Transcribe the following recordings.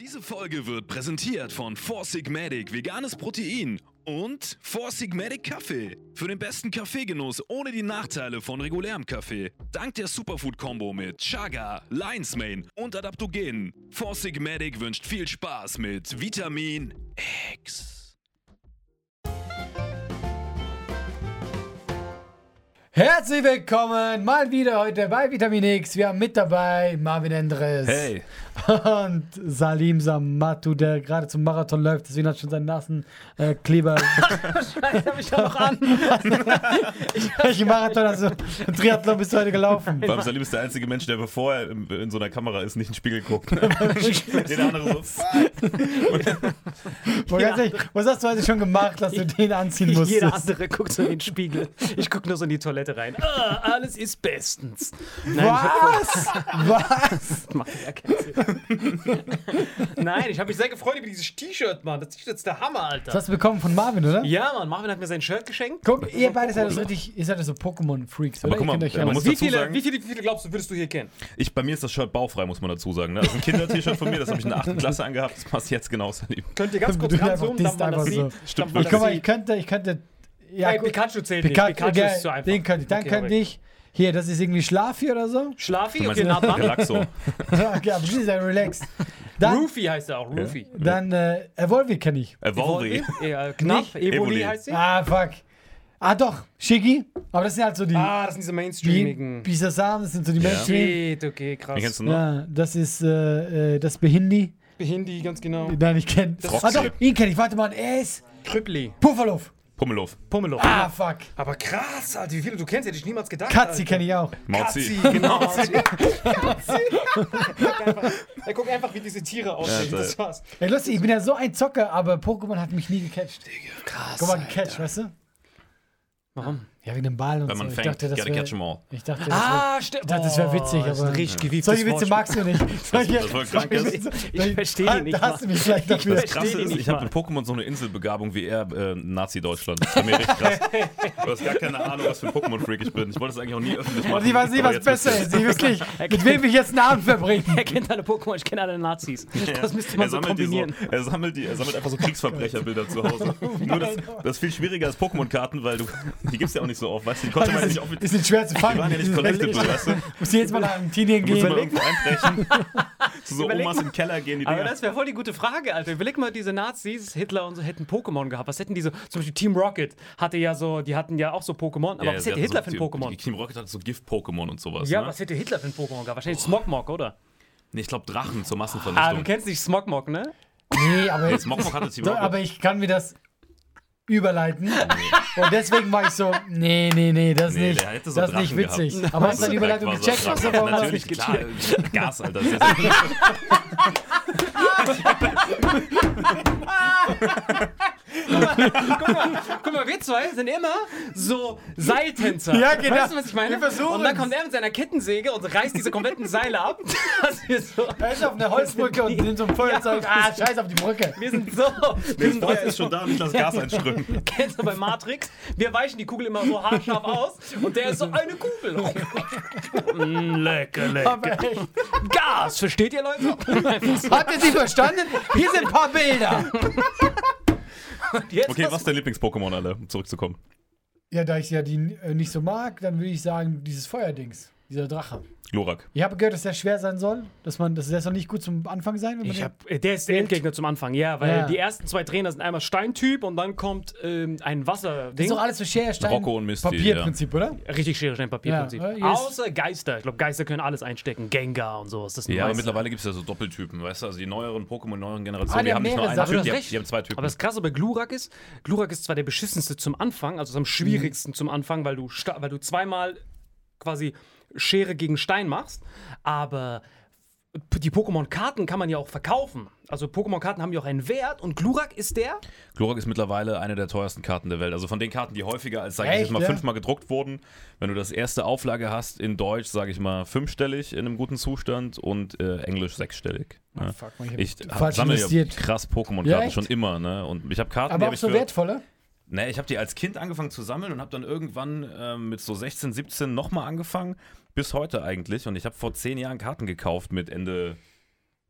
Diese Folge wird präsentiert von Four Sigmatic Veganes Protein und Four Sigmatic Kaffee. Für den besten Kaffeegenuss ohne die Nachteile von regulärem Kaffee. Dank der Superfood-Kombo mit Chaga, Lion's Mane und Adaptogenen. Four Sigmatic wünscht viel Spaß mit Vitamin X. Herzlich willkommen mal wieder heute bei Vitamin X. Wir haben mit dabei Marvin Endres Hey, und Salim Samatu, der gerade zum Marathon läuft. Deswegen hat schon seinen nassen äh, Kleber. Scheiße, hab ich da noch an. Welchen Marathon hast du? Triathlon bist du heute gelaufen. Beim Salim ist der einzige Mensch, der bevor er in, in so einer Kamera ist, nicht in den Spiegel guckt. der andere so, Boah, ganz ehrlich, was hast du heute schon gemacht, dass du den anziehen musstest? Jeder andere guckt so in den Spiegel. Ich gucke nur so in die Toilette rein. Ah, alles ist bestens. Nein, Was? Was? Ich macht ja keinen Sinn. Nein, ich habe mich sehr gefreut über dieses T-Shirt, Mann. Das T-Shirt ist der Hammer, Alter. Das hast du bekommen von Marvin, oder? ja, Mann, Marvin hat mir sein Shirt geschenkt. Guck, ihr beide seid so richtig, ihr seid so Pokémon-Freaks, oder? guck Ihr mal, ja, man muss Wie dazu viele, sagen- wie, viele, wie viele glaubst du, würdest du hier kennen? Ich, bei mir ist das Shirt bauchfrei, muss man dazu sagen. Ne? Das ist ein Kinder-T-Shirt von mir, das habe ich in der 8. Klasse angehabt. Das passt jetzt genau, Salim. Könnt ihr ganz kurz ranzoomen, damit man das so. Stimmt Ich, guck mal, ich könnte, ich könnte. Ja, Ey, gut. Pikachu zählt Pikachu, nicht. Pikachu ist zu einfach. Den könnte ich. Dann Okay, könnte ich. Hier, das ist irgendwie Schlafi oder so. Schlafi, okay, nah dran. Relaxo. okay, aber die ist ja relaxed. Dann, Roofy heißt er auch, Roofy. dann äh, Evolvi kenne ich. Evolvi. Ja, knapp? Evoli heißt sie. Ah, fuck. Ah, doch, Shiggy. Aber das sind halt so die. Ah, das sind diese mainstreamigen. Bisasam, das sind so die Ja. Mainstream. Shit, okay, krass. Wie kennst du noch? Ja, das ist äh, äh, das Behindi. Hindi, ganz genau. Nein, ich kenne. Ah, doch, ihn kenne ich. Warte mal, er ist Krüppli. Pufferlof. Pummelow. Pummelow. Ah, fuck. Aber krass, Alter, wie viele du kennst, hätte ich niemals gedacht. Katzi kenne ich auch. Mauzi. Katzi, genau. Katzi. Er guckt einfach, wie diese Tiere aussehen. Ja, das war's. Ey, lustig, ich bin ja so ein Zocker, aber Pokémon hat mich nie gecatcht. Krass. Guck mal, gecatcht, weißt du? Warum? Ja, wegen dem Ball und Wenn so. man Ich fängt, dachte, das gotta wär- catch 'em all. Ich dachte, das Ah, stimmt. Ich dachte, das wär witzig, das ist aber- ein richtig gewieftes Solche Witze magst du nicht. Solche, das krank solche ist? Witze- Ich verstehe nicht Da hast du mich vielleicht dafür. Das Krasse ist, nicht ich habe in Pokémon so eine Inselbegabung wie er äh, Nazi-Deutschland. Das ist mir richtig krass. Du hast gar keine Ahnung, was für ein Pokémon-Freak ich bin. Ich wollte es eigentlich auch nie öffentlich machen. Und ich weiß aber was jetzt besser ist. Ich weiß nicht, mit wem ich jetzt einen Abend verbringen. Er kennt alle Pokémon, ich kenne alle Nazis. Das müsste man so so, kombinieren. er, sammelt die, er sammelt einfach so Kriegsverbrecherbilder zu Hause. Nur das, das ist viel schwieriger als Pokémon-Karten, weil du, die gibt es ja auch nicht so oft. Weißt du, die konnte man ja nicht oft Die sind schwer zu Die fangen. waren ja nicht Die sind wirklich- weißt du? Muss jetzt mal nach Argentinien Muss man gehen. irgendwo einbrechen. Zu so Überleg Omas mal. im Keller gehen, die Aber Dinger. das wäre voll die gute Frage, Alter. Überleg mal, diese Nazis, Hitler und so, hätten Pokémon gehabt. Was hätten diese, zum Beispiel Team Rocket hatte ja so, die hatten ja auch so Pokémon. Aber Ja, was hätte Hitler so, für ein Pokémon? Die Team Rocket hat so Gift-Pokémon und sowas. Ja, ne? was hätte Hitler für ein Pokémon gehabt? Wahrscheinlich Smogmog, oder? Nee, ich glaube Drachen zur Ah, Massenvernichtung. du kennst nicht Smogmog, ne? Nee, aber, Jetzt Smogmog hatte Team so, Rocket. aber ich kann mir das überleiten. Und deswegen war ich so, nee, nee, nee, das Nee, nicht. so das ist nicht witzig. gehabt. Aber hast du So deine Überleitung so gecheckt? Drachen. hast du, warum hast du Natürlich, nicht klar. gecheckt? Gas, Alter. Das ist jetzt Guck mal, wir zwei sind immer so Seiltänzer. Ja, genau. Weißt du, was ich meine? Und dann kommt er mit seiner Kettensäge und reißt diese kompletten Seile ab. so, Er ist auf einer Holzbrücke und nimmt so ein Feuerzeug. Ah, scheiß auf die Brücke. wir sind so. Wir das Feuer ist schon da und ich lasse Gas einströmen. Kennst du bei Matrix? Wir weichen die Kugel immer so haarscharf aus und der ist so eine Kugel. Mm, lecker, lecker. Aber echt. Gas, versteht ihr Leute? Habt ihr sie verstanden? Hier sind ein paar Bilder. Jetzt Okay, was ist dein Lieblings-Pokémon, alle, um zurückzukommen? Ja, da ich ja die äh, nicht so mag, dann würde ich sagen, dieses Feuerdings. Dieser Drache. Glurak. Ich habe gehört, dass der schwer sein soll. Dass man, das soll nicht gut zum Anfang sein. Wenn man Ich den- hab, äh, der ist der Endgegner zum Anfang, ja, weil Ja. die ersten zwei Trainer sind einmal Steintyp und dann kommt ähm, ein das Wasserding. ist doch alles so Schere, Stein, Rocco und Misty, Papierprinzip, oder? Richtig Schere, Stein, Papierprinzip. Ja, äh, hier ist- Außer Geister. Ich glaube, Geister können alles einstecken. Gengar und sowas. Das sind Ja, aber mittlerweile gibt es ja so Doppeltypen, weißt du? Also die neueren Pokémon, neueren Generationen, Ah, die die haben haben nicht nur mehrere einen Sachen. Typ, Du die hast haben, recht. die haben zwei Typen. Aber das Krasse bei Glurak ist, Glurak ist zwar der beschissenste zum Anfang, also am schwierigsten zum Anfang, weil du, sta- weil du zweimal quasi Schere gegen Stein machst, aber die Pokémon-Karten kann man ja auch verkaufen. Also Pokémon-Karten haben ja auch einen Wert und Glurak ist der. Glurak ist mittlerweile eine der teuersten Karten der Welt. Also von den Karten, die häufiger als, sag ich jetzt mal, ja? fünfmal gedruckt wurden. Wenn du das erste Auflage hast in Deutsch, sage ich mal, fünfstellig in einem guten Zustand und äh, Englisch sechsstellig. ne? fuck, man, ich ich sammle ja investiert. krass Pokémon-Karten Ja, schon immer, ne? Und ich habe Karten, die Aber hab auch ich so für, wertvoller. Nee, ich habe die als Kind angefangen zu sammeln und habe dann irgendwann ähm, mit so 16, 17 nochmal angefangen. Bis heute eigentlich. Und ich habe vor zehn Jahren Karten gekauft mit Ende,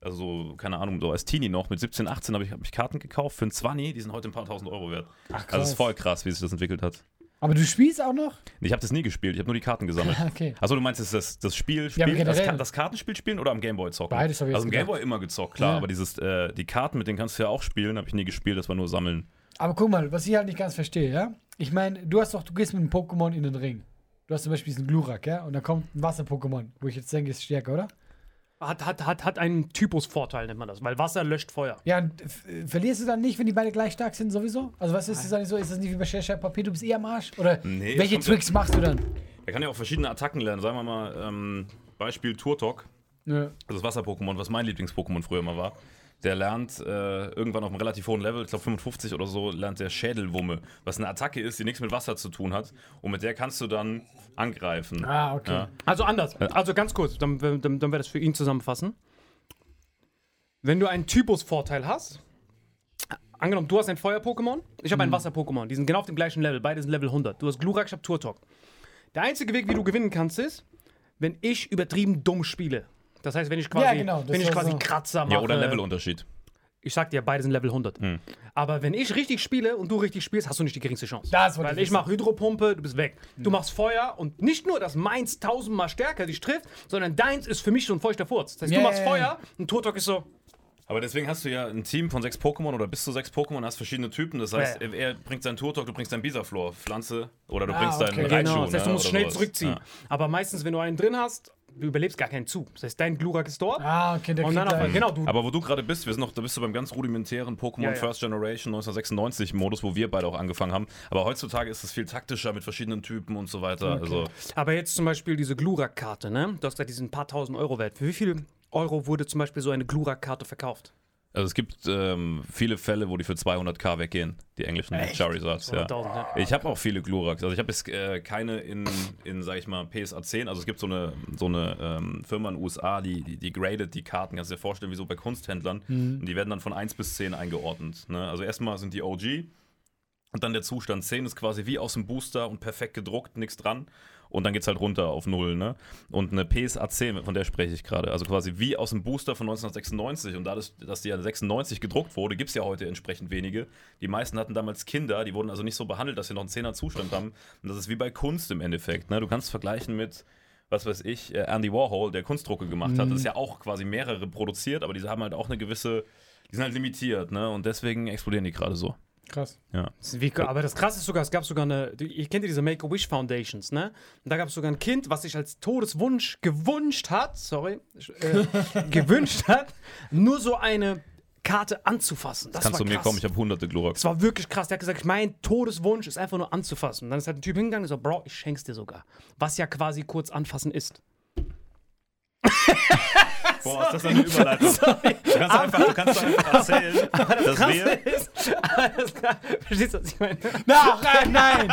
also keine Ahnung, so als Teenie noch. Mit 17, 18 habe ich, hab ich Karten gekauft für ein 20. Die sind heute ein paar tausend Euro wert. Ach, Also es ist voll krass, wie sich das entwickelt hat. Aber du spielst auch noch? Ich habe das nie gespielt, ich habe nur die Karten gesammelt. Okay. Achso, du meinst jetzt das, das Spiel, Ja, Spiel aber das, das Kartenspiel spielen oder am Gameboy zocken? Beides hab ich Also am. Gameboy immer gezockt, klar, Ja. aber dieses, äh, die Karten, mit denen kannst du ja auch spielen, habe ich nie gespielt, das war nur sammeln. Aber guck mal, was ich halt nicht ganz verstehe, ja? Ich meine, du hast doch, du gehst mit einem Pokémon in den Ring. Du hast zum Beispiel diesen Glurak, ja? Und da kommt ein Wasser-Pokémon, wo ich jetzt denke, ist stärker, oder? Hat, hat, hat, hat einen Typusvorteil, nennt man das, weil Wasser löscht Feuer. Ja, und verlierst du dann nicht, wenn die beide gleich stark sind, sowieso? Also, was ist das dann so? Ist das nicht wie bei Scherschei Papier, du bist eh am Arsch? Oder Nee, welche Tricks machst du dann? Er kann ja auch verschiedene Attacken lernen, sagen wir mal, ähm, Beispiel Turtok, Ja. das Wasser-Pokémon, was mein Lieblings-Pokémon früher mal war. Der lernt äh, irgendwann auf einem relativ hohen Level, ich glaube 55 oder so, lernt der Schädelwumme, was eine Attacke ist, die nichts mit Wasser zu tun hat. Und mit der kannst du dann angreifen. Ah, okay. Ja. Also anders. Also ganz kurz, dann, dann, dann wir das für ihn zusammenfassen. Wenn du einen Typusvorteil hast, angenommen, du hast ein Feuer-Pokémon, ich habe ein Wasser-Pokémon, die sind genau auf dem gleichen Level, beide sind Level 100. Du hast Glurak, ich habe Turtok. Der einzige Weg, wie du gewinnen kannst, ist, wenn ich übertrieben dumm spiele. Das heißt, wenn ich quasi, Ja, genau, wenn ich quasi so. Kratzer mache. Ja, oder Levelunterschied. Ich sag dir, beide sind Level 100. Hm. Aber wenn ich richtig spiele und du richtig spielst, hast du nicht die geringste Chance. Das Weil ich ich mache Hydropumpe, du bist weg. Du machst Feuer und nicht nur, dass meins tausendmal stärker dich trifft, sondern deins ist für mich so ein feuchter Furz. Das heißt, Ja, du machst. Feuer und Turtok ist so, Aber deswegen hast du ja ein Team von sechs Pokémon oder bis zu sechs Pokémon, hast verschiedene Typen. Das heißt, Ja, er, bringt seinen Turtok, du bringst deinen Bisaflor, Pflanze oder du Ah, bringst deinen okay. Raichu. genau. Das heißt, du ne, musst schnell sowas. zurückziehen. Ja. Aber meistens, wenn du einen drin hast, du überlebst gar keinen zu. Das heißt, dein Glurak ist dort. Ah, okay, der und dann auf, genau, du. Aber wo du gerade bist, wir sind noch, da bist du beim ganz rudimentären Pokémon Ja, ja. First Generation 1996 Modus, wo wir beide auch angefangen haben. Aber heutzutage ist es viel taktischer mit verschiedenen Typen und so weiter. Also Aber jetzt zum Beispiel diese Glurak-Karte, ne? Du hast gesagt, die sind ein paar tausend Euro wert. Für wie viel Euro wurde zum Beispiel so eine Glurak-Karte verkauft? Also es gibt ähm, viele Fälle, wo die für 200k weggehen, die englischen Charizards. Ja. 200.000, ja. Ich habe auch viele Gluraks. Also ich habe jetzt äh, keine in, in, sag ich mal, PSA 10. Also es gibt so eine, so eine ähm, Firma in den USA, die, die, die gradet die Karten, kannst du dir vorstellen, wie so bei Kunsthändlern. Und die werden dann von 1 bis 10 eingeordnet. Ne? Also erstmal sind die OG und dann der Zustand 10 ist quasi wie aus dem Booster und perfekt gedruckt, nichts dran. Und dann geht's halt runter auf 0, ne? Und eine PSA 10, von der spreche ich gerade. Also quasi wie aus dem Booster von 1996. Und dadurch, dass die ja 96 gedruckt wurde, gibt's ja heute entsprechend wenige. Die meisten hatten damals Kinder, die wurden also nicht so behandelt, dass sie noch einen 10er Zustand haben. Und das ist wie bei Kunst im Endeffekt, ne? Du kannst vergleichen mit was weiß ich, äh, Andy Warhol, der Kunstdrucke gemacht hat. Das ist ja auch quasi mehrere produziert, aber diese haben halt auch eine gewisse, die sind halt limitiert, ne? Und deswegen explodieren die gerade so. Krass. Ja. Wie, aber das krasse ist sogar, es gab sogar eine, ihr kennt ja diese Make-A-Wish Foundations, ne? Und da gab es sogar ein Kind, was sich als Todeswunsch gewünscht hat, sorry, äh, gewünscht hat, nur so eine Karte anzufassen. Das Kannst war du mir krass. kommen, ich habe hunderte Gloraks. Das war wirklich krass. Der hat gesagt, mein Todeswunsch ist einfach nur anzufassen. Und dann ist halt ein Typ hingegangen und so, Bro, ich schenk's dir sogar. Was ja quasi kurz anfassen ist. Boah, ist das eine Überleitung? Du kannst einfach, du kannst einfach erzählen, dass wir. ist, alles klar. Verstehst du, was ich meine? Ach, äh, nein!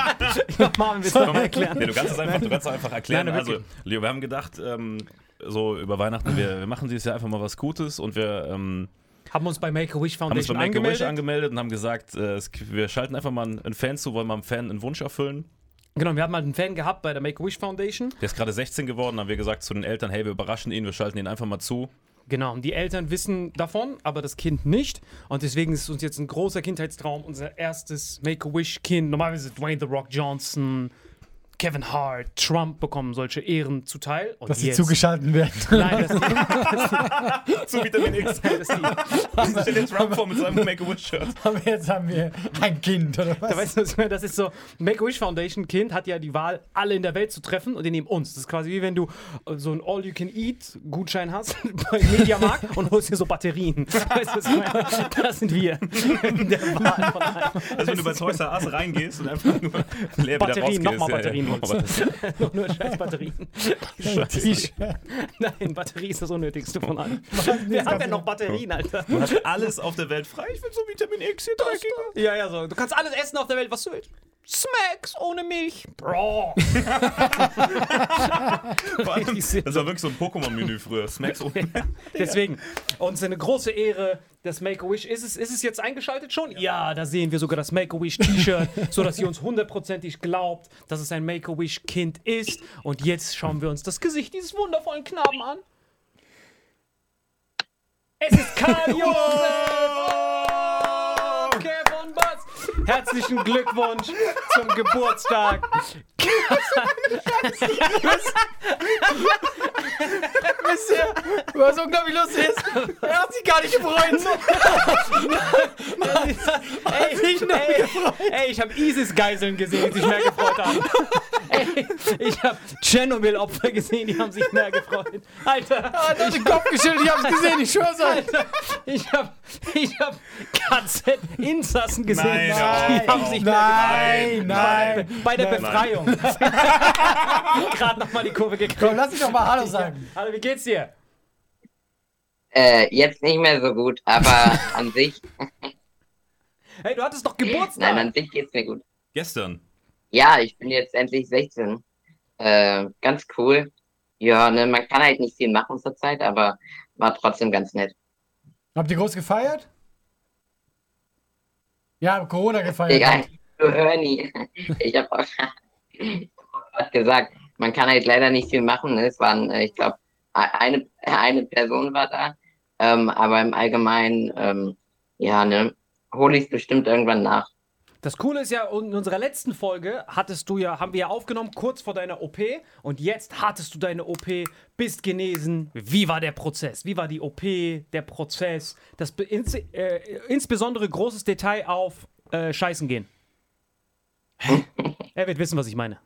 Marvin, willst du noch mal erklären? Nee, du kannst es einfach, du kannst es einfach erklären. Nein, also. Leo, wir haben gedacht, ähm, so über Weihnachten, wir, wir machen dieses Jahr einfach mal was Gutes und wir ähm, Haben uns bei Make-A-Wish haben uns Foundation bei Make-A-Wish angemeldet. angemeldet und haben gesagt, äh, es, wir schalten einfach mal einen Fan zu, wollen mal einem Fan einen Wunsch erfüllen. Genau, wir hatten mal einen Fan gehabt bei der Make-A-Wish Foundation. Der ist gerade 16 geworden, haben wir gesagt zu den Eltern, hey, wir überraschen ihn, wir schalten ihn einfach mal zu. Genau, und die Eltern wissen davon, aber das Kind nicht. Und deswegen ist uns jetzt ein großer Kindheitstraum, unser erstes Make-A-Wish-Kind. Normalerweise Dwayne The Rock Johnson, Kevin Hart, Trump bekommen solche Ehren zuteil. Und Dass sie jetzt, zugeschalten werden. Nein, das Zu Vitamin X. Stell dir Trump vor mit seinem Make-A-Wish-Shirt. Aber jetzt haben wir ein Kind, oder was? Da weißt du, das ist so, Make-A-Wish Foundation Kind hat ja die Wahl, alle in der Welt zu treffen und die nehmen uns. Das ist quasi wie wenn du äh, so einen All-You-Can-Eat-Gutschein hast bei Mediamarkt und holst dir so Batterien. Weißt du, was ich meine? Das sind wir. In der Wahl von allen. Also wenn du bei Toys R Us reingehst und einfach nur leer wieder Batterien, rausgehst. nochmal Batterien ja. holst. Nur scheiß Batterien. T-Shirt. Nein, Batterie ist das Unnötigste von allen. Wir haben ja noch Batterien, Alter. Du hast alles auf der Welt frei. Ich will so Vitamin X hier dreckiger. Ja, ja, so. Du kannst alles essen auf der Welt, was du willst. Smacks ohne Milch. Bro. Vor allem, Das war wirklich so ein Pokémon-Menü früher. Smacks ohne Deswegen, uns eine große Ehre, das Make-A-Wish. Ist es, ist es jetzt eingeschaltet schon? Ja, da sehen wir sogar das Make-A-Wish-T-Shirt, sodass ihr uns hundertprozentig glaubt, dass es ein Make-A-Wish-Kind ist. Und jetzt schauen wir uns das Gesicht dieses wundervollen Knaben an. Es ist Karl Josef! Herzlichen Glückwunsch zum Geburtstag. Wisst ihr, was unglaublich lustig ist? Er hat sich gar nicht gefreut. ey, ich, ey, ey, ich habe ISIS-Geiseln gesehen, die sich mehr gefreut haben. Ey, ich habe Tschernobyl-Opfer gesehen, die haben sich mehr gefreut. Alter, Er hat den Kopf geschüttelt, ich hab's gesehen, ich schwör's euch. Alter ich habe ich hab KZ-Insassen gesehen, Nein, die haben sich Nein, nein. gefreut. Bei der Befreiung. Gerade nochmal die Kurve Komm, gekriegt. lass mich doch mal Hallo sagen. Hallo, wie geht's dir? Äh, jetzt nicht mehr so gut, aber an sich, Hey, du hattest doch nein, Geburtstag. an sich geht's mir gut. Gestern. Ja, ich bin jetzt endlich 16. Äh, ganz cool. Ja, ne, man kann halt nicht viel machen zurzeit, aber war trotzdem ganz nett. Habt ihr groß gefeiert? Ja, Corona gefeiert. Egal, du hör nie. Ich habe auch gerade gesagt, man kann halt leider nicht viel machen. Ne? Es waren, äh, ich glaube, eine, eine Person war da, ähm, aber im Allgemeinen, ähm, ja, ne, hole ich es bestimmt irgendwann nach. Das Coole ist ja, in unserer letzten Folge hattest du ja, haben wir ja aufgenommen, kurz vor deiner OP. Und jetzt hattest du deine OP, bist genesen. Wie war der Prozess? Wie war die OP, der Prozess? Das ins, äh, insbesondere großes Detail auf äh, Scheißen gehen. er wird wissen, was ich meine.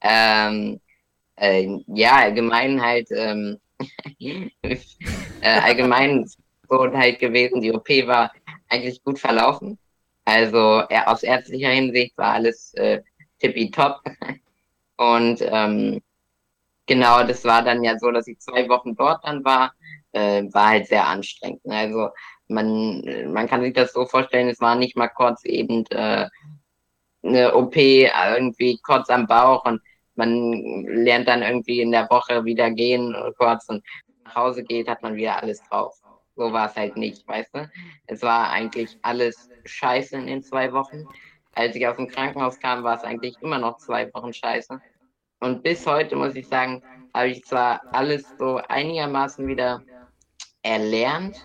Ähm, äh, ja, allgemein halt, ähm, äh, allgemein so halt gewesen, die OP war eigentlich gut verlaufen. Also er, aus ärztlicher Hinsicht war alles äh, tippitopp. Und ähm, genau, das war dann ja so, dass ich zwei Wochen dort dann war. äh, war halt sehr anstrengend. Ne? Also man, man kann sich das so vorstellen, es war nicht mal kurz eben äh, eine OP irgendwie kurz am Bauch und man lernt dann irgendwie in der Woche wieder gehen kurz und nach Hause geht, hat man wieder alles drauf. So war es halt nicht, weißt du? Es war eigentlich alles scheiße in den zwei Wochen. Als ich aus dem Krankenhaus kam, war es eigentlich immer noch zwei Wochen scheiße. Und bis heute, muss ich sagen, habe ich zwar alles so einigermaßen wieder erlernt,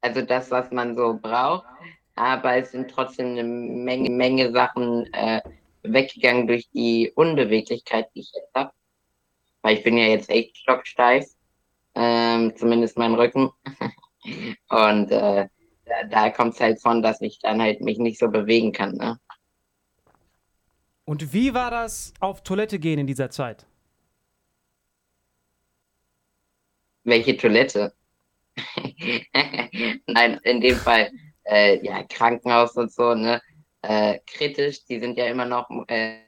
also das, was man so braucht, aber es sind trotzdem eine Menge, Menge Sachen äh, weggegangen durch die Unbeweglichkeit, die ich jetzt habe. Weil ich bin ja jetzt echt stocksteif, ähm, zumindest mein Rücken. Und äh, da, da kommt es halt von, dass ich dann halt mich nicht so bewegen kann. Ne? Und wie war das auf Toilette gehen in dieser Zeit? Welche Toilette? Nein, in dem Fall, äh, ja, Krankenhaus und so, ne? Äh, kritisch, die sind ja immer noch äh,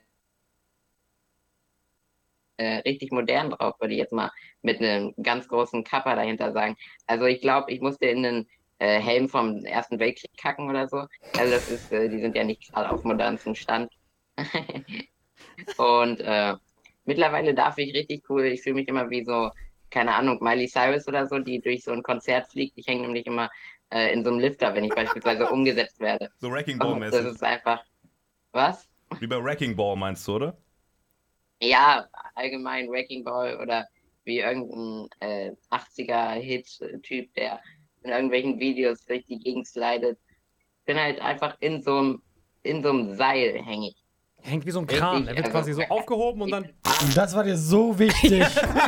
äh, richtig modern drauf, würde ich jetzt mal mit einem ganz großen Kappa dahinter sagen. Also ich glaube, ich musste in einen äh, Helm vom Ersten Weltkrieg kacken oder so. Also das ist, äh, die sind ja nicht gerade auf modernsten Stand. und äh, mittlerweile darf ich richtig cool, ich fühle mich immer wie so, keine Ahnung, Miley Cyrus oder so, die durch so ein Konzert fliegt. Ich hänge nämlich immer äh, in so einem Lifter, wenn ich beispielsweise umgesetzt werde. So Wrecking Und Ball das ist einfach. Was? Wie bei Wrecking Ball meinst du, oder? Ja, allgemein Wrecking Ball oder wie irgendein äh, 80er-Hit-Typ, der in irgendwelchen Videos durch die Gegend slidet. Ich bin halt einfach in so einem in so einem Seil hängig. Hängt wie so ein Richtig, Kran. Er wird also- quasi so aufgehoben und dann. Und das war dir so wichtig.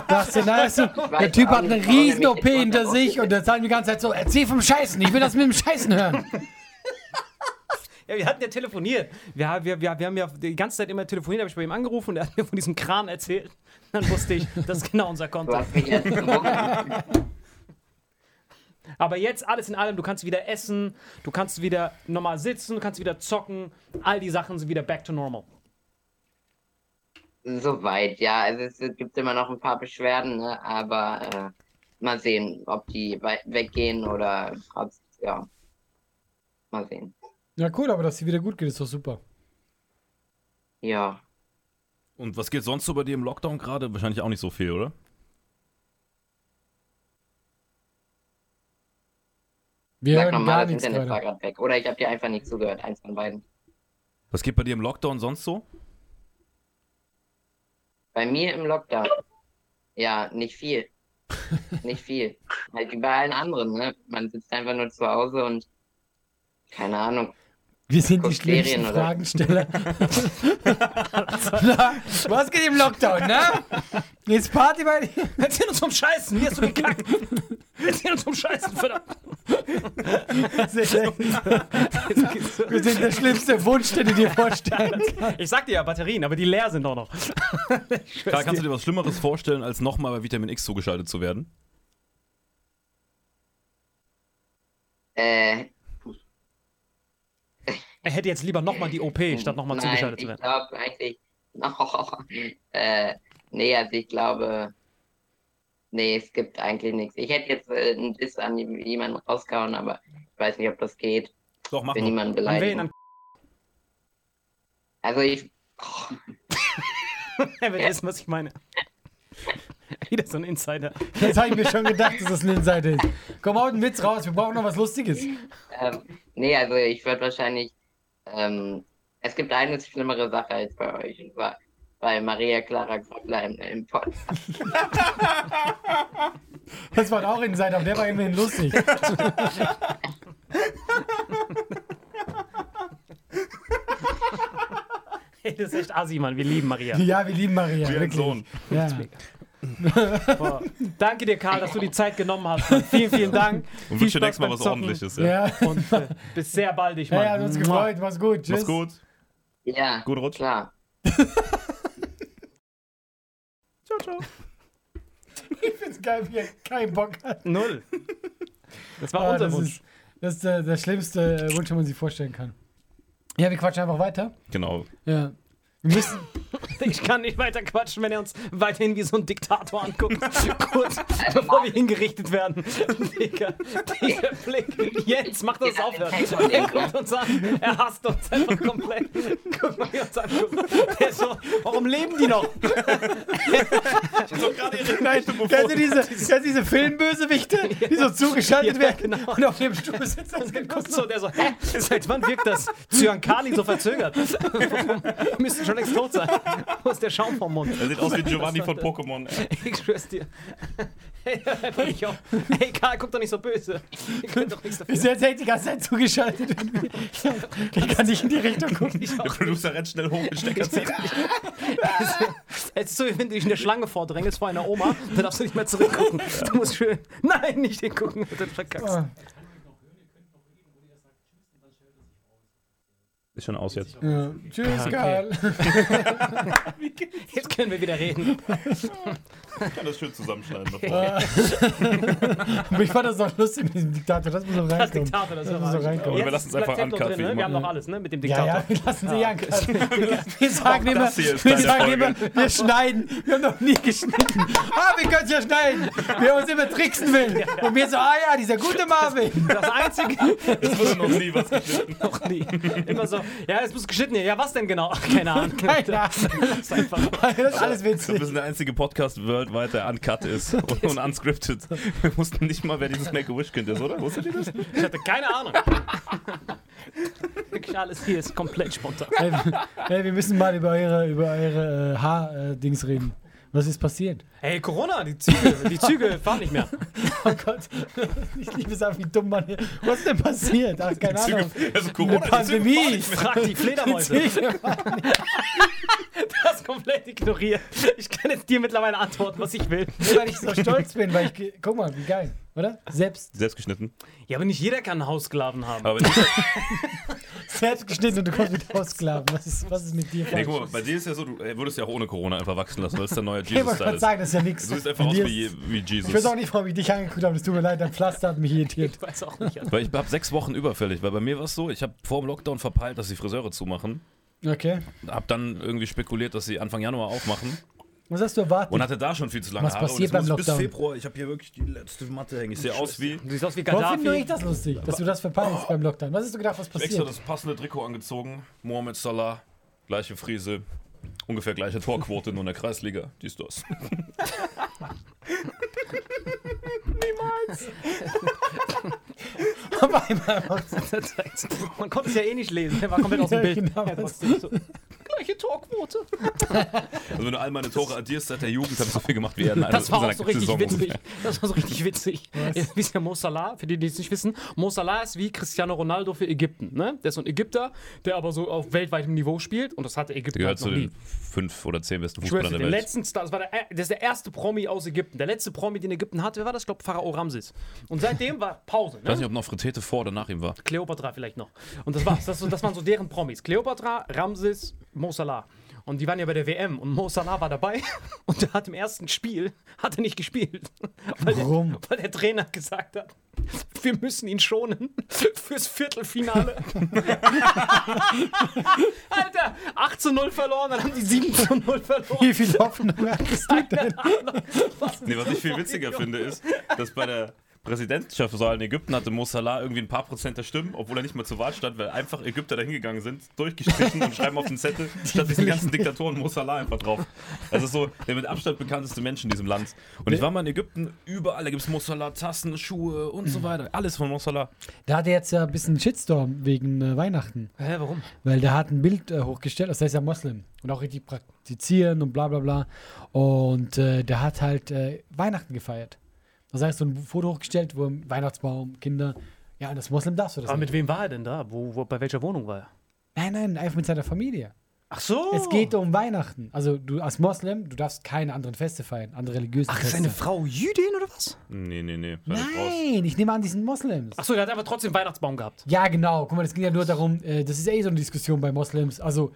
dass du, na, du, der Typ hat eine riesen OP hinter sich und der sagt die ganze Zeit so, erzähl vom Scheißen, ich will das mit dem Scheißen hören. Ja, wir hatten ja telefoniert. Wir, wir, wir, wir haben ja die ganze Zeit immer telefoniert, habe ich bei ihm angerufen und er hat mir von diesem Kran erzählt. Dann wusste ich, das ist genau unser Konto. Aber jetzt alles in allem, du kannst wieder essen, du kannst wieder normal sitzen, du kannst wieder zocken. All die Sachen sind wieder back to normal. Soweit, ja. Also es gibt immer noch ein paar Beschwerden, ne? aber äh, mal sehen, ob die weggehen oder ob ja. Mal sehen. Ja, cool, aber dass sie wieder gut geht, ist doch super. Ja. Und was geht sonst so bei dir im Lockdown gerade? Wahrscheinlich auch nicht so viel, oder? Wir Sag hören nochmal, gar das nichts Internet war gerade. gerade weg. Oder ich habe dir einfach nicht zugehört, eins von beiden. Was geht bei dir im Lockdown sonst so? Bei mir im Lockdown. Ja, nicht viel. nicht viel. Halt wie bei allen anderen, ne? Man sitzt einfach nur zu Hause und keine Ahnung. Wir sind die Guck schlimmsten? Fragensteller. Na, was geht im Lockdown, ne? Jetzt Party bei dir? Erzähl uns vom Scheißen, wie hast du gekackt? Erzähl uns vom Scheißen, verdammt. Wir sind der schlimmste Wunsch, den du dir vorstellen kannst. Ich sag dir ja Batterien, aber die leer sind doch noch. Karl, kannst du dir was Schlimmeres vorstellen, als nochmal bei Vitamin X zugeschaltet zu werden? Äh, Er hätte jetzt lieber nochmal die OP, statt nochmal zugeschaltet zu ich werden. glaube eigentlich. äh, nee, also ich glaube. Nee, es gibt eigentlich nichts. Ich hätte jetzt äh, einen Diss an jemanden rausgehauen, aber ich weiß nicht, ob das geht. Doch, mach Will mal. niemanden An Also ich. er wird wissen, was ich meine. Wieder so ein Insider. Das habe ich mir schon gedacht, dass das eine Insider ist. Komm, haut einen Witz raus, wir brauchen noch was Lustiges. Ähm, nee, also ich würde wahrscheinlich. Ähm, es gibt eine schlimmere Sache als bei euch. Und zwar bei Maria Clara Gröbler im, im Podcast. Das war auch Insider, aber der war immerhin lustig. Hey, das ist echt assi, Mann. Wir lieben Maria. Ja, wir lieben Maria. Wie ein wirklich. Sohn. Ja. Boah. Danke dir, Karl, dass du die Zeit genommen hast. Mann. Vielen, vielen Dank. Und wünsche dir nächstes Mal was Zocken. ordentliches. Ja. Ja. Und äh, bis sehr baldig, Mann. Ja, hat uns gefreut. Mach's gut. Tschüss. Mach's gut. Ja, Gut Rutsch. klar. Ciao, ciao. Ich find's geil, wie er keinen Bock hat. Null. Das war Ah, unser das Wunsch. ist, das ist der, der schlimmste äh, Wunsch, den man sich vorstellen kann. Ja, wir quatschen einfach weiter. Genau. Ja. Müssen, Ich kann nicht weiter quatschen, wenn er uns weiterhin wie so ein Diktator anguckt. Kurz bevor wir hingerichtet werden. Digga, dieser Blick. Jens, mach das aufhören. Er guckt uns an. Er hasst uns einfach komplett. Guck mal, wie er uns anguckt. Der ist so, warum leben die noch? Nein, kennst du diese, kennst diese Filmbösewichte, die so zugeschaltet Ja, werden genau. und auf dem Stuhl sitzen? Der guckt so, der so, hä? Seit wann wirkt das Cyankali so verzögert? Warum? Die müssten schon längst tot sein. Wo ist der Schaum vom Mund? Er sieht aus wie Giovanni von Pokémon. Ich schwör's dir. Hey, hör einfach nicht auf. Hey, Karl, guck doch nicht so böse. Ihr könnt doch nichts dafür. Ist jetzt echt die ganze Zeit zugeschaltet? Ich kann nicht in die Richtung gucken. Ich Der auch. Producer rennt schnell hoch und Stecker zieht. Es ist so, wie wenn du dich in der Schlange vordrängelst vor einer Oma, dann darfst du nicht mehr zurückgucken. Du musst schön. Nein, nicht hingucken, dann verkackst du. Ah, Ist schon aus jetzt. Ja. Tschüss, okay. Karl. Jetzt können wir wieder reden. Ich kann das schön zusammenschneiden. Aber ich fand das auch lustig mit diesem Diktator. Das muss so Das reinkommen. Diktator, das Das ist muss so reinkommen. Wir lassen es einfach uncut ne? Wir haben noch alles, ne? Mit dem Ja, Diktator. ja, wir lassen sie ja ankassen. Wir sagen immer, das wir sagen immer, wir schneiden. Wir haben noch nie geschnitten. Ah, wir können es ja schneiden. Wer uns immer tricksen will. Und wir so, ah ja, dieser gute Marvin. Das Einzige, Es wurde noch nie was geschnitten. noch nie. Immer so, ja, es muss geschnitten werden. Ja, was denn genau? Ach, keine Ahnung. Keine Ahnung. Das ist einfach. Das ist alles Wir witzig. sind der einzige Podcast worldwide, der uncut ist und, und unscripted. Wir wussten nicht mal, wer dieses Make-A-Wish-Kind ist, oder? Wusstet ihr das? Ich hatte keine Ahnung. Wirklich alles hier ist komplett spontan. Ey, ey, wir müssen mal über eure, über eure äh, Haar-Dings reden. Was ist passiert? Hey, Corona, die Züge, die Züge fahren nicht mehr. Oh Gott. Ich liebe es einfach, wie dumm man hier. Was ist denn passiert? Ach, keine Ahnung. Also Eine Corona, die Züge Pandemie. Frag die Fledermäuse. Das komplett ignoriert. Ich kann jetzt dir mittlerweile antworten, was ich will. Weil ich so stolz bin, weil ich. Guck mal, wie geil, oder? Selbst, Selbst geschnitten. Ja, aber nicht jeder kann einen Haussklaven haben. Aber selbst geschnitten und du kommst wieder ausklaven. Was ist, was ist mit dir nee, falsch? guck mal, bei dir ist ja so, du äh, würdest ja auch ohne Corona einfach wachsen lassen, weil es der neue Ich wollte Jesus-Style gerade ist. sagen, das ist ja nichts. Du siehst einfach aus wie, wie Ich weiß Jesus. auch nicht, warum ich dich angeguckt habe. Es tut mir leid, dein Pflaster hat mich irritiert. Ich weiß auch nicht. Weil ich habe sechs Wochen überfällig, weil bei mir war es so, ich habe vor dem Lockdown verpeilt, dass die Friseure zumachen. Okay. Hab dann irgendwie spekuliert, dass sie Anfang Januar aufmachen Was hast du erwartet? und hatte da schon viel zu lange Was Haare. passiert beim ich Lockdown? Bis Februar, ich habe hier wirklich die letzte Matte hängen. Ich sehe aus wie Du siehst aus wie Warum finde Gaddafi. ich das lustig, dass du das verpeilst beim Lockdown? Was hast du gedacht, was extra passiert? das passende Trikot angezogen. Mohamed Salah, gleiche Frise, ungefähr gleiche Torquote, nur in der Kreisliga. Dies das. Aber einmal Man konnte es ja eh nicht lesen. Der war komplett aus dem Bild. genau. Ja. Gleiche Torquote. Also wenn du all meine Tore addierst seit der Jugend, habe ich so viel gemacht wie er einer Das war auch so richtig Saison witzig. Das war so richtig witzig. Ihr wisst ja Mo Salah, für die, die es nicht wissen, Mo Salah ist wie Cristiano Ronaldo für Ägypten. Ne? Der ist so ein Ägypter, der aber so auf weltweitem Niveau spielt und das hatte Der Ägypten gehört halt noch zu nie. den fünf oder zehn besten Fußballern der Welt. letzten Star, das, war der, das ist der erste Promi aus Ägypten. Der letzte Promi, den Ägypten hatte, wer war das? Ich glaube, Pharao Ramses. Und seitdem war Pause. Ich weiß Ne? nicht, ob noch Fritete vor oder nach ihm war. Kleopatra vielleicht noch. Und das war's. Das, das waren so deren Promis. Kleopatra, Ramses, Mo Salah. Und die waren ja bei der WM und Mo Salah war dabei und der hat im ersten Spiel hat er nicht gespielt. Weil Warum? Der, weil der Trainer gesagt hat, wir müssen ihn schonen fürs Viertelfinale. Alter, 8 zu 0 verloren, dann haben die 7 zu 0 verloren. Wie viel Hoffnung hattest du denn? Was Nee, was ich viel witziger finde, ist, dass bei der Präsidentschaftswahl in Ägypten hatte Mo Salah irgendwie ein paar Prozent der Stimmen, obwohl er nicht mehr zur Wahl stand, weil einfach Ägypter da hingegangen sind, durchgestrichen und schreiben auf den Zettel, statt diesen ganzen Diktatoren Mo Salah einfach drauf. Das ist so der mit Abstand bekannteste Mensch in diesem Land. Und ich war mal in Ägypten, überall, da gibt es Mo Salah, Tassen, Schuhe und so weiter. Alles von Mo Salah. Da hat er jetzt ja ein bisschen Shitstorm wegen äh, Weihnachten. Hä, warum? Weil der hat ein Bild äh, hochgestellt, das heißt ja Moslem und auch richtig praktizieren und bla bla bla. Und äh, der hat halt äh, Weihnachten gefeiert. Das heißt, so ein Foto hochgestellt, wo im Weihnachtsbaum, Kinder, ja, und das Moslem darfst du das Aber nicht. mit wem war er denn da? Wo, wo, bei welcher Wohnung war er? Nein, nein, einfach mit seiner Familie. Ach so. Es geht um Weihnachten. Also du als Moslem, du darfst keine anderen Feste feiern, andere religiöse Ach, ist Feste. seine Frau Jüdin oder was? Nee, nee, nee. Nein, ich nehme an, die sind Moslems. Ach so, der hat aber trotzdem Weihnachtsbaum gehabt. Ja, genau. Guck mal, das ging ja nur darum, äh, das ist eh so eine Diskussion bei Moslems. Also,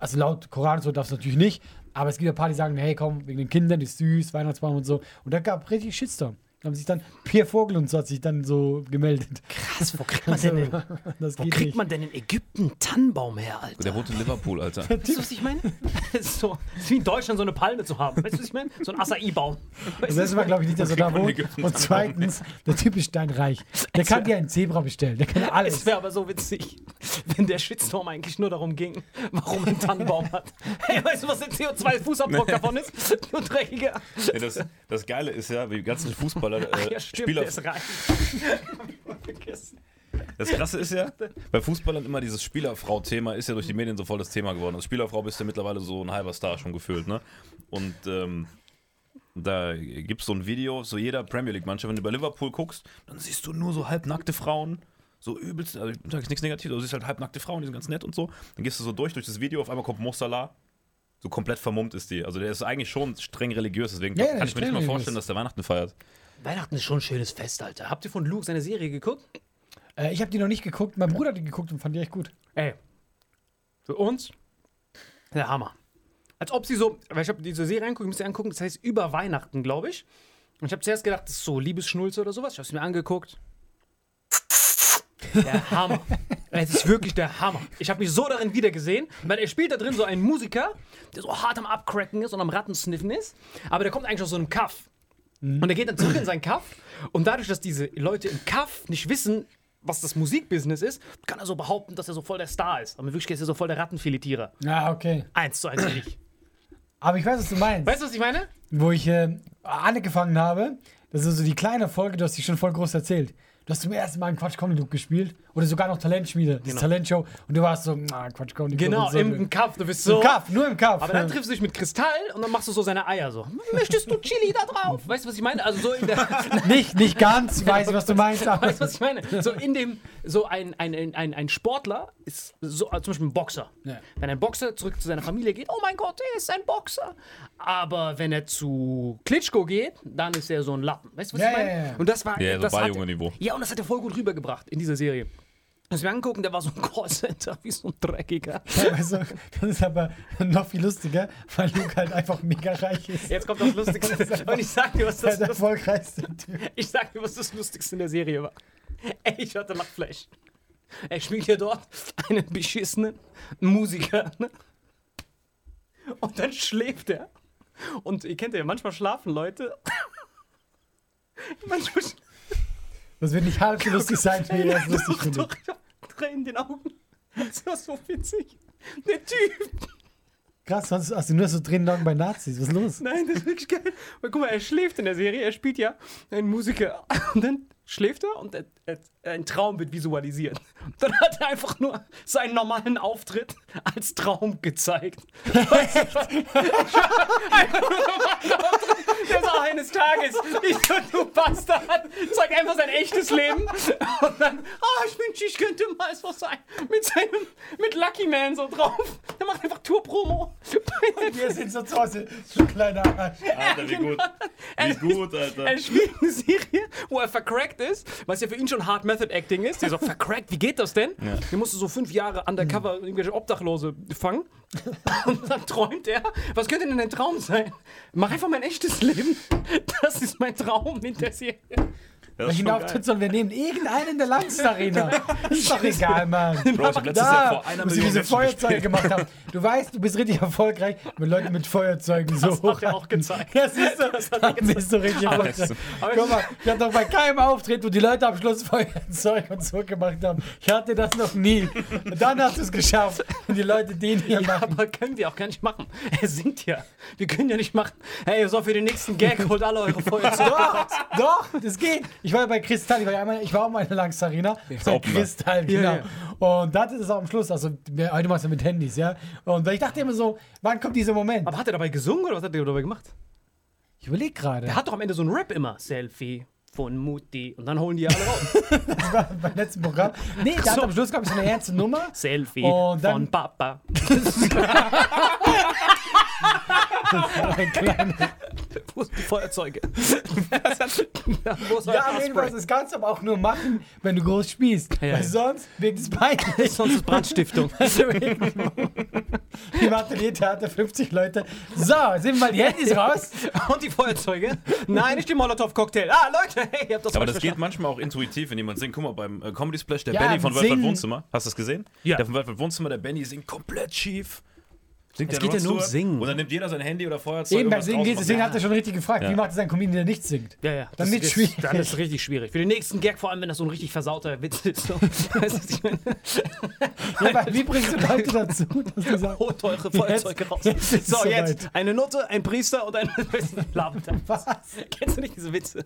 also laut Koran und so darfst du natürlich nicht, aber es gibt ja ein paar, die sagen, hey, komm, wegen den Kindern, die ist süß, Weihnachtsbaum und so. Und da gab richtig Shitstorm. Da haben sich dann Pierre Vogel und so hat sich dann so gemeldet. Krass, wo kriegt man denn, in, Das wo kriegt nicht. man denn in Ägypten einen Tannenbaum her, Alter? Der wohnt in Liverpool, Alter. Weißt du, was ich meine? Das ist, so, das ist wie in Deutschland so eine Palme zu haben. Weißt du, was ich meine? So ein Acai-Baum. Das erste Mal glaube ich nicht, dass er da wohnt. Und zweitens, der Typ ist steinreich. Der kann dir einen Zebra bestellen. Der kann Es alles. wäre aber so witzig, wenn der Shitstorm eigentlich nur darum ging, warum ein Tannenbaum hat. Hey, weißt du, was der CO2-Fußabdruck davon ist? Du Dreckiger. Ja, das, das Geile ist ja, wie die ganzen Fußballer, äh, Ach ja, stimmt, Spieler, der ist rein. Das Krasse ist ja, bei Fußballern immer dieses Spielerfrau-Thema ist ja durch die Medien so voll das Thema geworden. Als Spielerfrau bist du ja mittlerweile so ein halber Star schon gefühlt, ne? Und ähm, da gibt es so ein Video, so jeder Premier League-Mannschaft, wenn du bei Liverpool guckst, dann siehst du nur so halbnackte Frauen. So übelst, also ich sag jetzt nichts Negatives, du siehst halt halbnackte Frauen, die sind ganz nett und so. Dann gehst du so durch, durch das Video, auf einmal kommt Mo Salah. So komplett vermummt ist die. Also der ist eigentlich schon streng religiös, deswegen Ja, kann ich mir nicht mal vorstellen, dass der Weihnachten feiert. Weihnachten ist schon ein schönes Fest, Alter. Habt ihr von Luke seine Serie geguckt? Äh, ich habe die noch nicht geguckt. Mein Bruder hat die geguckt und fand die echt gut. Ey, für uns der Hammer. Als ob sie so, weil ich habe diese Serie angeguckt, ich muss sie angucken, das heißt über Weihnachten, glaube ich. Und ich habe zuerst gedacht, das ist so Liebesschnulze oder sowas. Ich habe es mir angeguckt. Der Hammer. Es ist wirklich der Hammer. Ich habe mich so darin wiedergesehen, weil er spielt da drin so einen Musiker, der so hart am Abcracken ist und am Rattensniffen ist, aber der kommt eigentlich aus so einem Kaff. Und er geht dann zurück in seinen Kaff und dadurch, dass diese Leute im Kaff nicht wissen, was das Musikbusiness ist, kann er so behaupten, dass er so voll der Star ist. Aber in Wirklichkeit ist er so voll der Rattenfiletierer. Ja, okay. Eins zu eins ich. Aber ich weiß, was du meinst. Weißt du, was ich meine? Wo ich äh, angefangen habe, das ist so die kleine Folge, du hast die schon voll groß erzählt. Du hast zum ersten Mal einen Quatsch Comedy Club gespielt oder sogar noch Talentschmiede, Genau. Talentshow und du warst so, ah, Quatsch Comedy Club. Genau, so. im, im Kaff. Du bist so. Im Kaff, nur im Kaff. Aber dann triffst du dich mit Kristall und dann machst du so seine Eier so. Möchtest du Chili da drauf? Weißt du, was ich meine? Also so in der. nicht, nicht ganz, weiß ich, was du meinst, aber Weißt du, was ich meine? So in dem, so ein, ein, ein, ein, Sportler ist so, also zum Beispiel ein Boxer. Ja. Wenn ein Boxer zurück zu seiner Familie geht, oh mein Gott, er ist ein Boxer. Aber wenn er zu Klitschko geht, dann ist er so ein Lappen. Weißt du, was Ja, ich meine? ja, ja. Und das war. Ja, so das hat- Balljunge-Niveau. Ja, und das hat er voll gut rübergebracht in dieser Serie. Als wir angucken, der war so ein Callcenter, wie so ein Dreckiger. also, das ist aber noch viel lustiger, weil Luke halt einfach mega reich ist. Jetzt kommt das Lustigste. Und ich sag dir, was das, Lust- erfolgreichste Typ. ich sag dir, was das Lustigste in der Serie war. Ey, ich hatte Lachflash. Er spielt hier dort einen beschissenen Musiker. Ne? Und dann schläft er. Und ihr kennt ja, manchmal schlafen Leute. manchmal sch- Das wird nicht halb so lustig sein, wie er es lustig doch, findet. doch, ich hab Tränen in den Augen. Das war so witzig. Der Typ. Krass, sonst hast du nur so drin bei Nazis. Was ist los? Nein, das ist wirklich geil. Weil guck mal, er schläft in der Serie, er spielt ja einen Musiker. Und dann schläft er und er, er, ein Traum wird visualisiert. Dann hat er einfach nur seinen normalen Auftritt als Traum gezeigt. Einfach nur. Der so eines Tages, ich so, du Bastard, zeigt einfach sein echtes Leben. Und dann, ah, ich wünsche, ich könnte mal so sein. Mit seinem, mit Lucky Man so drauf. Der macht einfach Tour-Promo. Wir sind so zu Hause, so ein kleiner Arsch. Alter, wie gut. Wie gut, Alter. Er spielt eine Serie, wo er vercrackt ist, was ja für ihn schon Hard Method Acting ist. Der so, vercrackt, wie geht das denn? Der musste so fünf Jahre undercover irgendwelche Obdachlose fangen. Und dann träumt er, was könnte denn dein Traum sein? Mach einfach mein echtes Leben. Das ist mein Traum in der Serie. Das ist Welchen schon Auftritt geil. sollen wir nehmen? Irgendeinen in der Langst Arena. Ist doch egal, Mann. Bro, ich hab letztes Jahr vor einer Million diese Feuerzeuge gemacht haben. Du weißt, du bist richtig erfolgreich, wenn Leute mit Feuerzeugen so Das hat er auch gezeigt. Ja, siehst du, Das hat er dann bist du richtig Aber- erfolgreich. aber- Guck mal, ich hatte doch bei keinem Auftritt, wo die Leute am Schluss Feuerzeug und so gemacht haben. Ich hatte das noch nie. Und dann hast du es geschafft. Und die Leute den hier Ja, machen. aber können wir auch gar nicht machen. Er singt ja. Wir können ja nicht machen. Hey, so für den nächsten Gag holt alle eure Feuerzeuge. Doch, doch, das geht. Ich war ja bei Kristall, ich war, ja einmal, ich war auch mal in der Langst Arena. Bei. Kristall, Ja, genau. Und da hatte das auch am Schluss, also heute machst du mit Handys, ja. Und ich dachte immer so, wann kommt dieser Moment? Aber hat er dabei gesungen oder was hat er dabei gemacht? Ich überlege gerade. Er hat doch am Ende so einen Rap immer. Selfie von Mutti. Und dann holen die alle raus. beim letzten Programm. Nee, der hat am Schluss, glaube ich, so eine ernste Nummer. Selfie Und dann- von Papa. Ein kleiner, Wo sind die Feuerzeuge? Ja, jedenfalls, das kannst du aber auch nur machen, wenn du groß spielst. Ja, weil ja. sonst wirkt es peinlich. Sonst ist Brandstiftung. Im Ateliertheater 50 Leute. So, sind mal die Handys raus. Und die Feuerzeuge? Nein, nicht die Molotow-Cocktail. Ah, Leute, hey, ihr habt das Aber das geht manchmal auch intuitiv, wenn jemand singt. Guck mal, beim äh, Comedy Splash, der Ja, Benny von Waldwald singen- Wohnzimmer. Hast du das gesehen? Ja. Der von Waldwald Wohnzimmer, der Benny singt komplett schief. Singt Es geht ja nur um Stewart Singen. Und dann nimmt jeder sein Handy oder Feuerzeug. Eben und beim Singen geht Deswegen hat er schon richtig gefragt, Ja. wie macht es ein Comedian, der nicht singt? Ja, ja. Dann ist, schwierig. Dann ist es richtig schwierig. Für den nächsten Gag, vor allem, wenn das so ein richtig versauter Witz ist. Aber wie bringst du Leute dazu, dass du sagst, Holt eure Feuerzeuge raus. jetzt ist es so, jetzt eine Nutte, ein Priester und ein Lavender. was? Kennst du nicht diese Witze?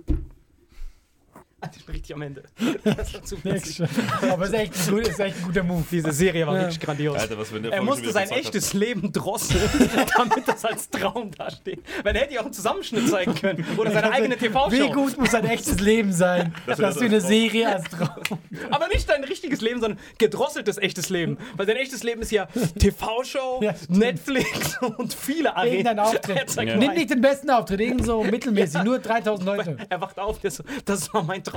Alter, ich bin richtig am Ende. Das war zu witzig. Aber es ist echt, ein gut- ist echt ein guter Move. Diese Serie war Ja. wirklich grandios. Alter, was in der Er musste sein echtes Leben drosseln, damit das als Traum dasteht. Weil er hätte ja auch einen Zusammenschnitt zeigen können. Oder seine eigene Wie TV-Show. gut muss ein echtes Leben sein, Das dass du das eine Traum. Serie als Traum. Aber nicht dein richtiges Leben, sondern gedrosseltes echtes Leben. Weil sein echtes Leben ist ja TV-Show, Ja. Netflix und viele Arenen. Irgendein Auftritt. Ja. Nimm nicht den besten Auftritt, irgend so mittelmäßig, nur 3000 Leute. Er wacht auf, so, das war mein Traum,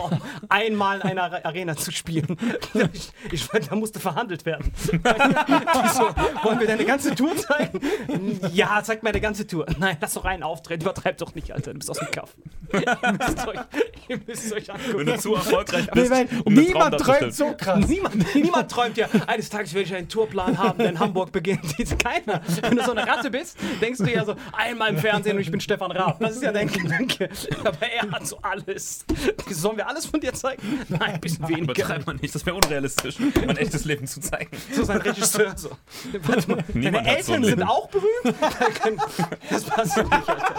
einmal in einer Are- Arena zu spielen. Ich, ich, da musste verhandelt werden. So, wollen wir deine ganze Tour zeigen? Ja, zeig mir deine ganze Tour. Nein, lass doch einen Auftritt, übertreib doch nicht, Alter, du bist aus dem Kaff. Ihr müsst euch, ihr müsst euch Wenn angucken. du zu erfolgreich Nee, bist, weil um Traum niemand träumt so krass. Niemand, niemand träumt ja, eines Tages werde ich einen Tourplan haben, der in Hamburg beginnt. Dies- Keiner. Wenn du so eine Ratte bist, denkst du ja so, einmal im Fernsehen und ich bin Stefan Raab. Das ist ja dein Gedanke. Aber er hat so alles. Sollen wir alles von dir zeigen? Nein, ein bisschen weniger. Übertreibt man nicht, das wäre unrealistisch, mein echtes Leben zu zeigen. So sein Regisseur. So. Warte mal, Deine Niemand so Eltern ein sind auch berühmt? Das passiert nicht, Alter.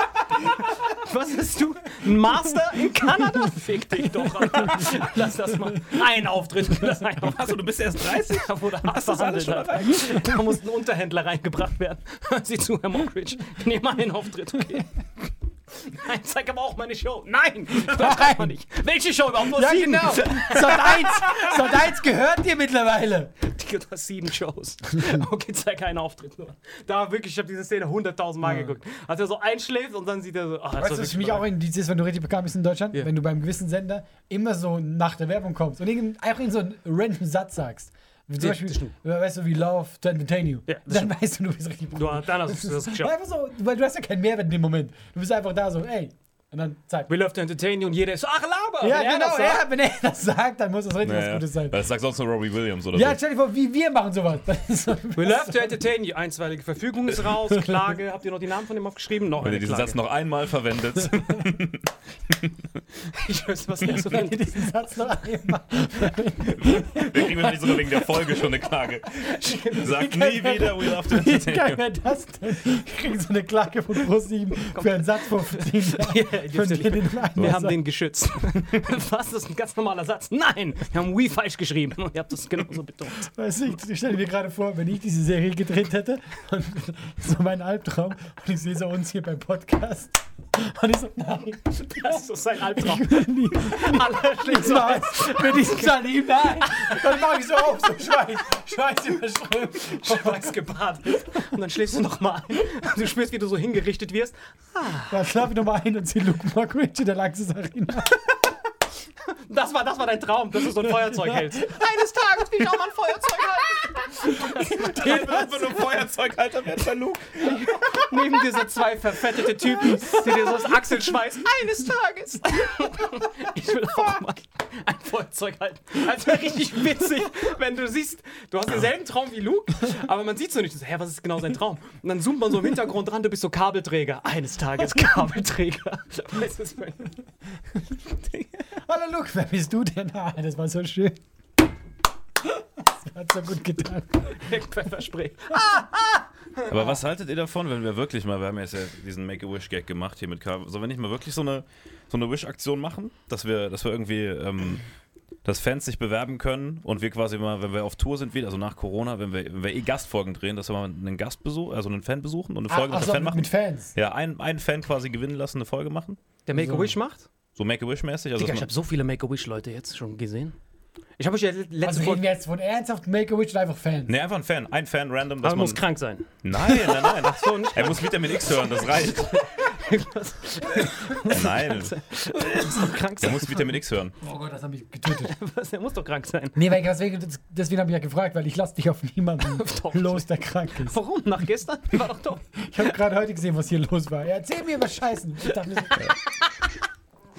Was bist du? Ein Master in Kanada? Fick dich doch, Alter. Lass das mal. Ein Auftritt. Lass einen Auftritt. Achso, du bist erst 30? Da wurde Hast du das alles schon. Da muss ein Unterhändler reingebracht werden. Hören Sie zu, Herr Mockridge. Ich nehme einen Auftritt, okay? Nein, zeig aber auch meine Show. Nein, das kann man nicht. Welche Show überhaupt? Nur Ja, sieben. genau. Sat 1, Sat 1 gehört dir mittlerweile. Digga, du hast sieben Shows. Okay, zeig einen Auftritt nur. Da wirklich, ich habe diese Szene hunderttausend Mal geguckt. Als er so einschläft und dann sieht er so, ach, Weißt du, was für mich auch ein Indiz ist, wenn du richtig bekannt bist in Deutschland? Ja. Wenn du beim gewissen Sender immer so nach der Werbung kommst und irgend, einfach in so einen random Satz sagst. Zum Ja, Beispiel, stimmt. weißt du, wie Love to Entertain You. Ja, dann weißt du, du bist richtig Du, dann hast du das geschafft. Einfach so, weil du hast ja keinen Mehrwert in dem Moment. Du bist einfach da so, ey. Und dann zack. We love to entertain you und jeder ist so, ach, laber. Ja, Wenn er genau, das ja, sagt. wenn er das sagt, dann muss das richtig was Naja, Gutes sein. das sagt sonst nur Robbie Williams oder Ja, so. stell dir vor, wie wir machen sowas. We love to entertain you. Einstweilige Verfügung ist raus. Klage. Habt ihr noch die Namen von dem aufgeschrieben? Noch Wenn ihr diesen Klage. Satz noch einmal verwendet. Ich weiß, was er so Wenn ihr diesen Satz noch einmal. Wir kriegen wahrscheinlich sogar wegen der Folge schon eine Klage. Sagt nie wieder We Love to Wie geil Entertain. wäre das denn? Ich kriege so eine Klage von ProSieben für einen Satz von 10 Jahren. Den Wir haben den geschützt. Was? Das ist ein ganz normaler Satz. Nein, wir haben We falsch geschrieben. Ihr habt das genauso betont. Weißt du, ich stelle mir gerade vor, wenn ich diese Serie gedreht hätte, und so mein Albtraum, und ich sehe so uns hier beim Podcast, und ich so, nein, Das ist so sein Albtraum. ich Allerschlimmste. nein, mit diesem Salim, nein, dann mache ich so auf, so Schweiß, Schweiß überströmt. Schweiß gebadet. Und dann schläfst du nochmal ein. Du spürst, wie du so hingerichtet wirst. Dann schlaf ich nochmal ein und sehe Luke Mockridge in der Laxis Arena. Das war, das war dein Traum, dass du so ein Feuerzeug hältst. Eines Tages will ich auch mal ein Feuerzeug halten. Ich will einfach nur Feuerzeughalter werden bei Luke. Neben dir so zwei verfettete Typen, die dir so das Achselschweiß. Eines Tages. Ich will auch mal ein Feuerzeug halten. Also richtig witzig, wenn du siehst, du hast denselben Traum wie Luke, aber man sieht so nicht. So, hä, was ist genau sein Traum? Und dann zoomt man so im Hintergrund dran, du bist so Kabelträger. Eines Tages Kabelträger. Weißt du, was ich meine? Hallo Luke, wer bist du denn? Ah, das war so schön. Das hat so gut getan. Pfefferspray. Aber was haltet ihr davon, wenn wir wirklich mal, wir haben jetzt ja diesen Make-A-Wish-Gag gemacht hier mit K, so wenn ich mal wirklich so eine, so eine Wish-Aktion machen, dass wir, dass wir irgendwie, ähm, dass Fans sich bewerben können und wir quasi mal, wenn wir auf Tour sind wieder, also nach Corona, wenn wir, wenn wir eh Gastfolgen drehen, dass wir mal einen Gastbesuch, also einen Fan besuchen und eine Folge Ach, mit so, Fan mit, machen. mit Fans. ja, einen, einen Fan quasi gewinnen lassen, eine Folge machen. Der Make-A-Wish macht? So Make-A-Wish-mäßig. Also Digga, ich habe so viele Make-A-Wish-Leute jetzt schon gesehen. Ich habe euch ja letzte Also reden Folge. wir jetzt von ernsthaft Make-A-Wish oder einfach Fans? Nee, einfach ein Fan. Ein Fan random, dass man. muss krank sein. Nein, nein, nein. Ach so, nicht. Er muss Vitamin X hören, das reicht. Nein, muss doch krank der sein. muss Vitamin X hören. Oh Gott, das hat mich getötet. Was? Der muss doch krank sein. nee, weil deswegen, deswegen habe ich ja gefragt, weil ich lasse dich auf niemanden Doch. los, der krank ist. Warum? Nach gestern? War doch top. Ich habe gerade heute gesehen, was hier los war. Ja, erzähl mir was Scheißen. Ich dachte mir so,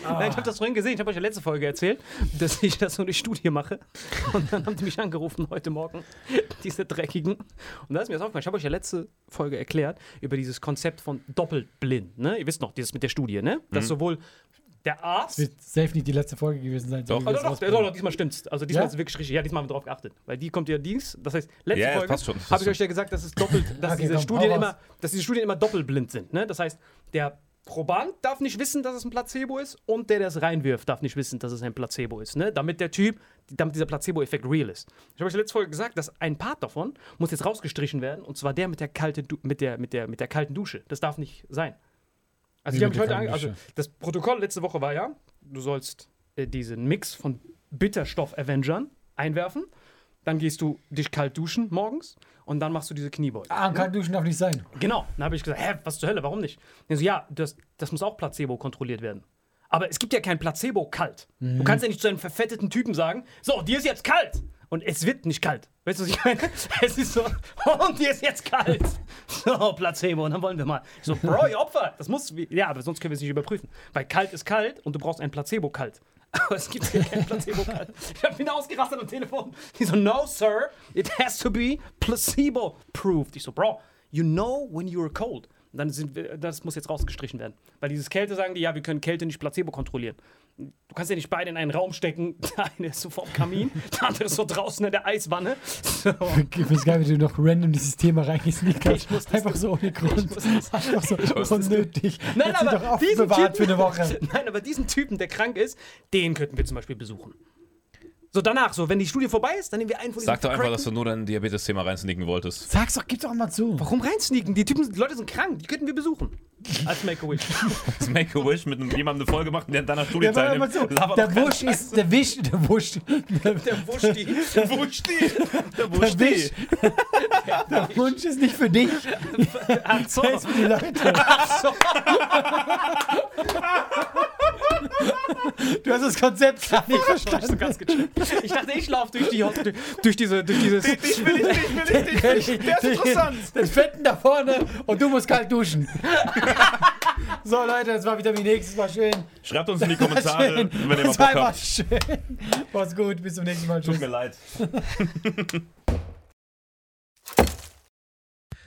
Nein, ich habe das vorhin gesehen. Ich habe euch ja letzte Folge erzählt, dass ich das so eine Studie mache. Und dann haben die mich angerufen heute Morgen, diese dreckigen. Und da ist mir das aufgefallen. Ich habe euch ja letzte Folge erklärt über dieses Konzept von doppelblind. Ne? Ihr wisst noch, dieses mit der Studie, ne? Dass sowohl der Arzt. wird safe nicht die letzte Folge gewesen sein. so Doch. wir doch, doch, doch, doch, diesmal stimmt's. Also diesmal Ja? ist es wirklich richtig. Ja, diesmal haben wir drauf geachtet. Weil die kommt ja dies. Das heißt, letzte ja, Folge. Das habe ich euch ja gesagt, dass es doppelt, dass Okay, diese komm, Studien immer, dass diese Studien immer doppelblind sind. Ne? Das heißt, der Proband darf nicht wissen, dass es ein Placebo ist und der, der es reinwirft, darf nicht wissen, dass es ein Placebo ist. Ne? Damit der Typ, damit dieser Placebo-Effekt real ist. Ich habe euch letzte Folge gesagt, dass ein Part davon muss jetzt rausgestrichen werden und zwar der mit der, kalte du mit der, mit der, mit der kalten Dusche. Das darf nicht sein. Also, die haben mich heute also das Protokoll letzte Woche war ja, du sollst äh, diesen Mix von Bitterstoff-Avengern einwerfen. Dann gehst du dich kalt duschen morgens und dann machst du diese Kniebeuge. Ah, kalt duschen darf nicht sein. Genau. Dann habe ich gesagt, hä, was zur Hölle, warum nicht? Und so, ja, das, das muss auch Placebo kontrolliert werden. Aber es gibt ja kein Placebo kalt. Du kannst ja nicht zu einem verfetteten Typen sagen, so, dir ist jetzt kalt. Und es wird nicht kalt. Weißt du, was ich meine? Es ist so, und dir ist jetzt kalt. So, Placebo, und dann wollen wir mal. Ich so, Bro, ihr Opfer, das muss, ja, aber sonst können wir es nicht überprüfen. Weil kalt ist kalt und du brauchst ein Placebo kalt. Aber es gibt ja kein Placebo kalt. Ich habe ihn ausgerastet am Telefon. Die so, no, sir, it has to be placebo-proofed. Ich so, Bro, you know when you're cold. Und dann sind wir, das muss jetzt rausgestrichen werden. Weil dieses Kälte sagen die, ja, wir können Kälte nicht Placebo kontrollieren. Du kannst ja nicht beide in einen Raum stecken. Der eine ist so vorm Kamin, der andere ist so draußen in der Eiswanne. So. Ich finde es geil, wie du noch random dieses Thema reingesneakt Ich muss das- Einfach so ohne Grund. Einfach so unnötig. Nein, Hat aber doch diesen Typen, für eine Woche. Nein, aber diesen Typen, der krank ist, den könnten wir zum Beispiel besuchen. So danach, so wenn die Studie vorbei ist, dann nehmen wir einen von Sag doch einfach, dass du nur dein Diabetes-Thema reinsnicken wolltest. Sag's doch, gib doch mal zu. Warum reinsneaken? Die Typen, die Leute sind krank, die könnten wir besuchen. Als Make-A-Wish. Das Make-A-Wish mit jemandem eine Folge macht, der in deiner Studie teilnimmt. so. Der Wusch ist, der Wisch, der Wusch, der, Der Wuschti. Der Wuschti. Der der Wisch, der Wunsch ist nicht für dich, Ach so. der ist für die Leute. Du hast das Konzept gar nicht Ich, verstanden. ganz gecheckt. ich dachte, ich laufe durch, die, durch, durch diese, durch dieses. Ich will nicht, ich will nicht, ich will nicht. Der ist interessant. Das Fetten da vorne und du musst kalt duschen. So, Leute, das war Vitamin X, das war schön. Schreibt uns in die Das war Kommentare, schön. wenn ihr mal Das war Bock habt. schön. Mach's gut, bis zum nächsten Mal. Tut Tschüss. mir leid.